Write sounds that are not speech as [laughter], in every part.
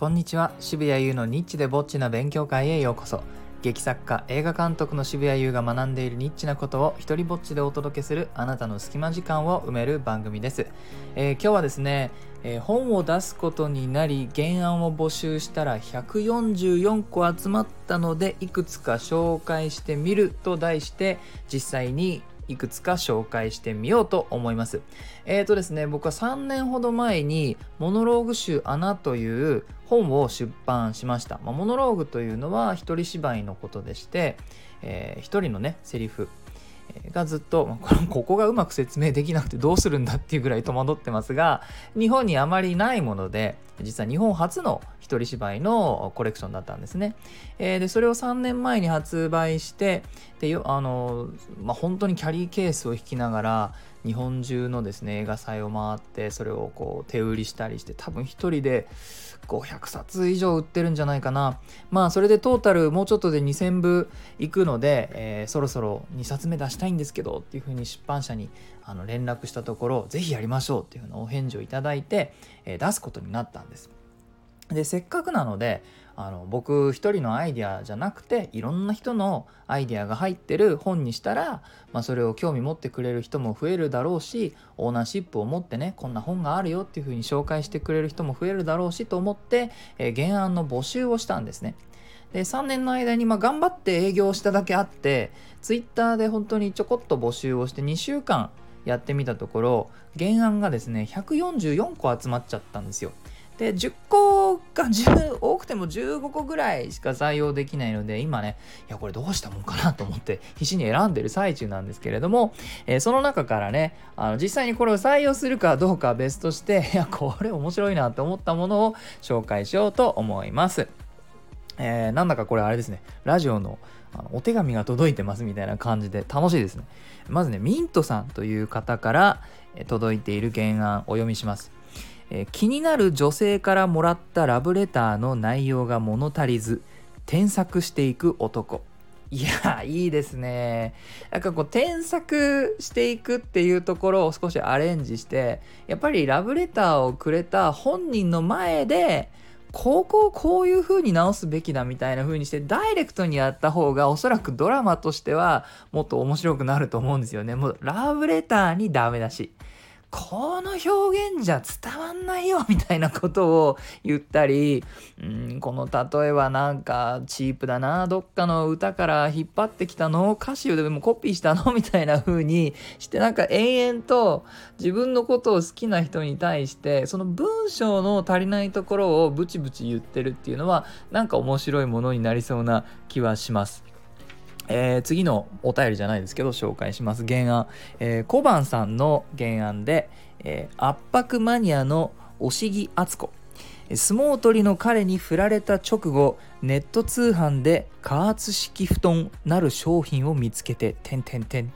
こんにちは。渋谷優のニッチでぼっちな勉強会へようこそ。劇作家映画監督の渋谷優が学んでいるニッチなことを一人ぼっちでお届けするあなたの隙間時間を埋める番組です、えー、今日はですね、えー、本を出すことになり原案を募集したら144個集まったのでいくつか紹介してみると題して実際にいくつか紹介してみようと思います。えーとですね、僕は3年ほど前にモノローグ集穴という本を出版しました。まあ、モノローグというのは一人芝居のことでして、えー、一人のね、セリフ、がずっと、ここがうまく説明できなくてどうするんだっていうぐらい戸惑ってますが、日本にあまりないもので、実は日本初の一人芝居のコレクションだったんですね。えー、で、それを3年前に発売して、で、あの、まあ、本当にキャリーケースを引きながら、日本中のですね映画祭を回ってそれをこう手売りしたりして多分1人で500冊以上売ってるんじゃないかな。まあそれでトータルもうちょっとで2000部いくので、えー、そろそろ2冊目出したいんですけどっていうふうに出版社にあの連絡したところぜひやりましょうっていうふうなお返事をいただいて、えー、出すことになったんです。でせっかくなのであの僕一人のアイデアじゃなくていろんな人のアイデアが入ってる本にしたら、まあ、それを興味持ってくれる人も増えるだろうしオーナーシップを持ってねこんな本があるよっていうふうに紹介してくれる人も増えるだろうしと思って、えー、原案の募集をしたんですね。で3年の間にま頑張って営業しただけあってツイッターで本当にちょこっと募集をして2週間やってみたところ原案がですね144個集まっちゃったんですよ。で、10個が10、多くても15個ぐらいしか採用できないので、今ね、いや、これどうしたもんかなと思って必死に選んでる最中なんですけれども、えー、その中からね、あの実際にこれを採用するかどうかは別として、[laughs] いや、これ面白いなと思ったものを紹介しようと思います。えー、なんだかこれあれですね、ラジオのあのお手紙が届いてますみたいな感じで楽しいですね。まずね、ミントさんという方から届いている原案お読みします。え、気になる女性からもらったラブレターの内容が物足りず添削していく男いやいいですねなんかこう添削していくっていうところを少しアレンジしてやっぱりラブレターをくれた本人の前でここをこういう風に直すべきだみたいな風にしてダイレクトにやった方がおそらくドラマとしてはもっと面白くなると思うんですよね。もうラブレターにダメだし。この表現じゃ伝わんないよみたいなことを言ったり、うん、この例えはなんかチープだなどっかの歌から引っ張ってきたの歌詞をでもコピーしたの？みたいな風にしてなんか延々と自分のことを好きな人に対してその文章の足りないところをブチブチ言ってるっていうのはなんか面白いものになりそうな気はします。えー、次のお便りじゃないですけど紹介します。原案、えー、小判さんの原案で、えー、圧迫マニアの押木敦子相撲取りの彼に振られた直後ネット通販で加圧式布団なる商品を見つけててんてんてん。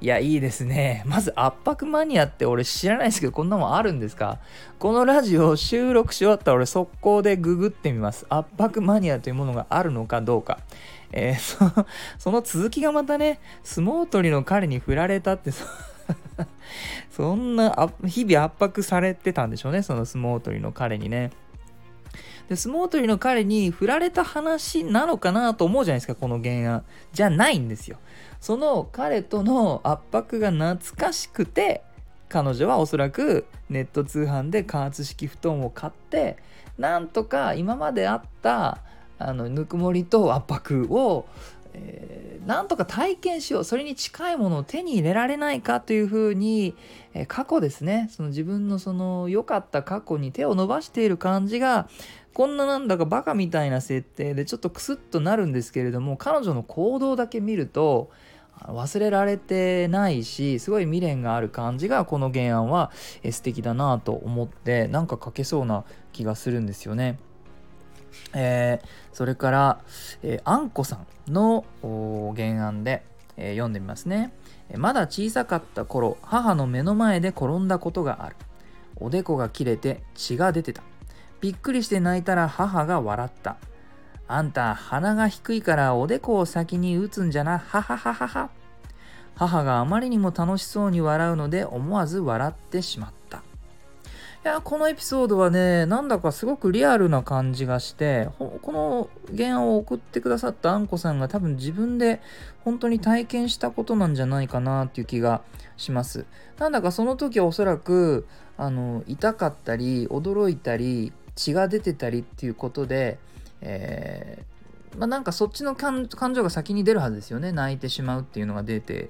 いやいいですね。まず圧迫マニアって俺知らないですけどこんなもんあるんですか？このラジオ収録し終わったら俺速攻でググってみます。圧迫マニアというものがあるのかどうか。えー、[laughs] そその続きがまたね、相撲取りの彼に振られたって [laughs] そんな日々圧迫されてたんでしょうね、その相撲取りの彼にね。で相撲取りの彼に振られた話なのかなと思うじゃないですかこの原案じゃないんですよその彼との圧迫が懐かしくて彼女はおそらくネット通販で加圧式布団を買ってなんとか今まであったあのぬくもりと圧迫を、えー、なんとか体験しようそれに近いものを手に入れられないかというふうに、えー、過去ですねその自分のその良かった過去に手を伸ばしている感じがこんななんだかバカみたいな設定でちょっとクスッとなるんですけれども彼女の行動だけ見ると忘れられてないしすごい未練がある感じがこの原案は素敵だなと思ってなんか書けそうな気がするんですよね。えー、それから、えー、あんこさんの原案で、えー、読んでみますね。えまだ小さかった頃、母の目の前で転んだことがある。おでこが切れて血が出てた。びっくりして泣いたら母が笑った。あんた、鼻が低いからおでこを先に打つんじゃな、ははははは。母があまりにも楽しそうに笑うので思わず笑ってしまった。いやこのエピソードはねなんだかすごくリアルな感じがしてこの原案を送ってくださったあんこさんが多分自分で本当に体験したことなんじゃないかなっていう気がします。なんだかその時はおそらくあの痛かったり驚いたり血が出てたりっていうことで、えー、まあ、なんかそっちの感情が先に出るはずですよね。泣いてしまうっていうのが出て。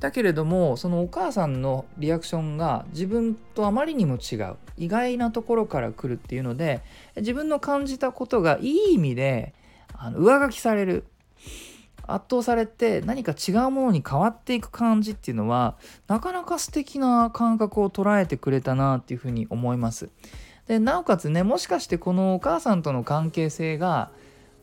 だけれどもそのお母さんのリアクションが自分とあまりにも違う。意外なところから来るっていうので自分の感じたことがいい意味であの上書きされる。圧倒されて何か違うものに変わっていく感じっていうのはなかなか素敵な感覚を捉えてくれたなっていうふうに思います。でなおかつねもしかしてこのお母さんとの関係性が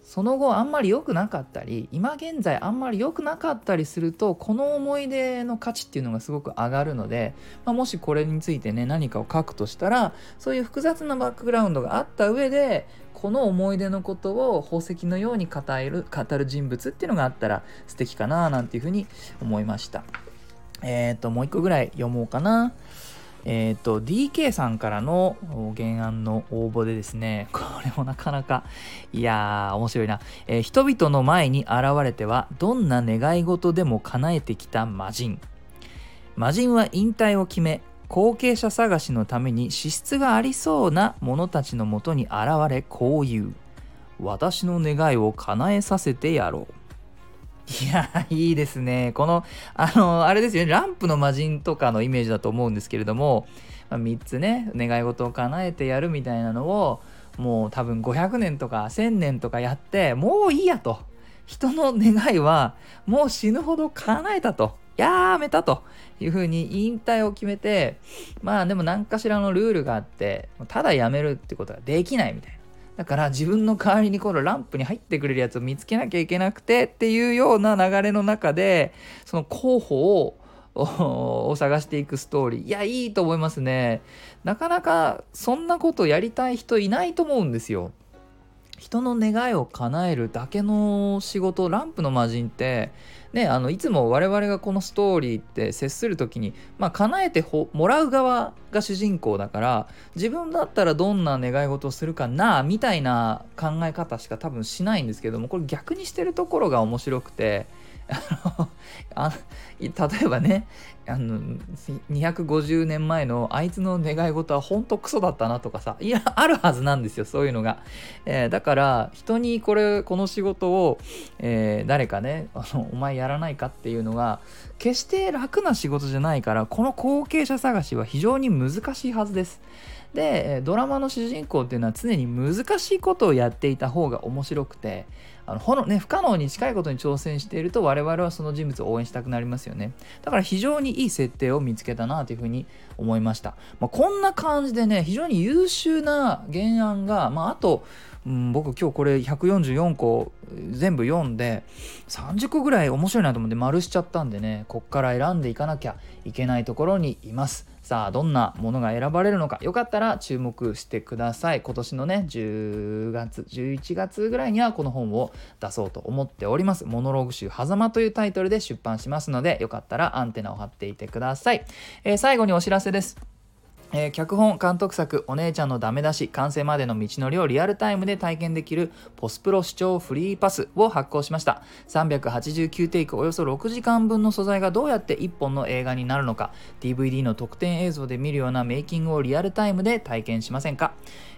その後あんまり良くなかったり今現在あんまり良くなかったりするとこの思い出の価値っていうのがすごく上がるので、まあ、もしこれについてね何かを書くとしたらそういう複雑なバックグラウンドがあった上でこの思い出のことを宝石のように語る語る人物っていうのがあったら素敵かななんていうふうに思いました。えっ、ー、ともう一個ぐらい読もうかな。えっ、ー、と、DK さんからの原案の応募でですね、[laughs] これもなかなか、いやー、面白いな。えー、人々の前に現れては、どんな願い事でも叶えてきた魔人。魔人は引退を決め、後継者探しのために資質がありそうな者たちのもとに現れ、こう言う。私の願いを叶えさせてやろう。いや、いいですね。この、あの、あれですよね、ランプの魔人とかのイメージだと思うんですけれども、まあ、3つね、願い事を叶えてやるみたいなのを、もう多分500年とか1000年とかやって、もういいやと。人の願いは、もう死ぬほど叶えたと。やめたというふうに引退を決めて、まあでも何かしらのルールがあって、ただやめるってことができないみたいな。だから自分の代わりにこのランプに入ってくれるやつを見つけなきゃいけなくてっていうような流れの中でその候補をを探していくストーリー。いやいいと思いますね。なかなかそんなことやりたい人いないと思うんですよ。人の願いを叶えるだけの仕事ランプの魔人ってねあのいつも我々がこのストーリーって接する時にまあ叶えてもらう側が主人公だから自分だったらどんな願い事をするかなみたいな考え方しか多分しないんですけどもこれ逆にしてるところが面白くてあ例えばねあの250年前のあいつの願い事はほんとクソだったなとかさいやあるはずなんですよそういうのが、えー、だから人にこれこの仕事を、えー、誰かねあのお前やらないかっていうのが決して楽な仕事じゃないからこの後継者探しは非常に難しいはずです。でドラマの主人公っていうのは常に難しいことをやっていた方が面白くてあのほの、ね、不可能に近いことに挑戦していると我々はその人物を応援したくなりますよね。だから非常にいい設定を見つけたなというふうに思いました、まあ、こんな感じでね非常に優秀な原案が、まあ、あとうん、僕今日これ144個全部読んで30個ぐらい面白いなと思って丸しちゃったんでねこっから選んでいかなきゃいけないところにいます。さあどんなものが選ばれるのか。よかったら注目してください。今年のね10月11月ぐらいにはこの本を出そうと思っております。モノローグ集狭間というタイトルで出版しますのでよかったらアンテナを張っていてください、えー、最後にお知らせです。えー、脚本監督作「お姉ちゃんのダメ出し」完成までの道のりをリアルタイムで体験できるポスプロ視聴フリーパスを発行しました。389テイクおよそ6時間分の素材がどうやって1本の映画になるのか。DVD の特典映像で見るようなメイキングをリアルタイムで体験しませんか、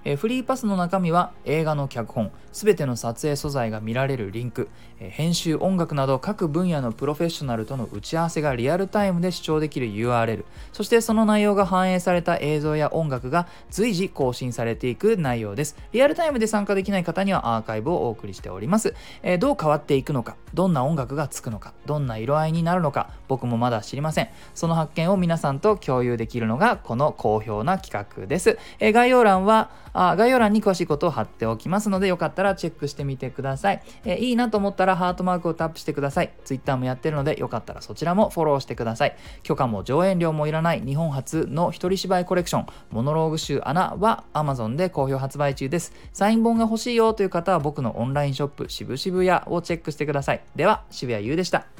え、フリーパスの中身は映画の脚本全ての撮影素材が見られるリンク、え、編集音楽など各分野のプロフェッショナルとの打ち合わせがリアルタイムで視聴できる URL そしてその内容が反映された映像や音楽が随時更新されていく内容です。リアルタイムで参加できない方にはアーカイブをお送りしております。え、どう変わっていくのか、どんな音楽がつくのか、どんな色合いになるのか、僕もまだ知りません。その発見を皆さんと共有できるのがこの好評な企画です。え、概要欄はあ、概要欄に詳しいことを貼っておきますので、よかったらチェックしてみてください。えー、いいなと思ったらハートマークをタップしてください。Twitter もやってるので、よかったらそちらもフォローしてください。許可も上演料もいらない日本初の一人芝居コレクション、モノローグ集穴は Amazon で好評発売中です。サイン本が欲しいよという方は僕のオンラインショップ渋々屋をチェックしてください。では、渋谷優でした。